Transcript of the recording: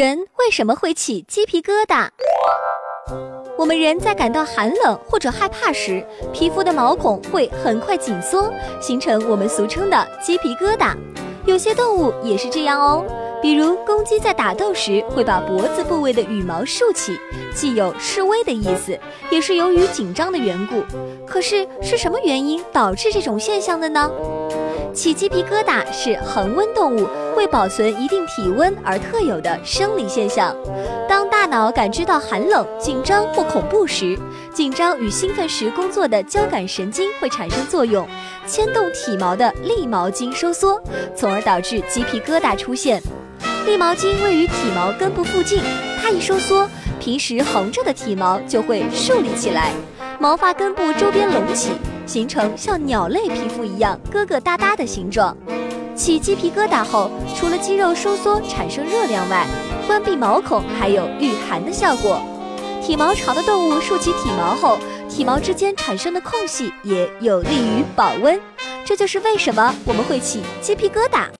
人为什么会起鸡皮疙瘩？我们人在感到寒冷或者害怕时，皮肤的毛孔会很快紧缩，形成我们俗称的鸡皮疙瘩。有些动物也是这样哦，比如公鸡在打斗时会把脖子部位的羽毛竖起，既有示威的意思，也是由于紧张的缘故。可是是什么原因导致这种现象的呢？起鸡皮疙瘩是恒温动物为保存一定体温而特有的生理现象。当大脑感知到寒冷、紧张或恐怖时，紧张与兴奋时工作的交感神经会产生作用，牵动体毛的立毛筋收缩，从而导致鸡皮疙瘩出现。立毛筋位于体毛根部附近，它一收缩，平时横着的体毛就会竖立起来，毛发根部周边隆起。形成像鸟类皮肤一样疙疙瘩瘩的形状。起鸡皮疙瘩后，除了肌肉收缩产生热量外，关闭毛孔还有御寒的效果。体毛长的动物竖起体毛后，体毛之间产生的空隙也有利于保温。这就是为什么我们会起鸡皮疙瘩。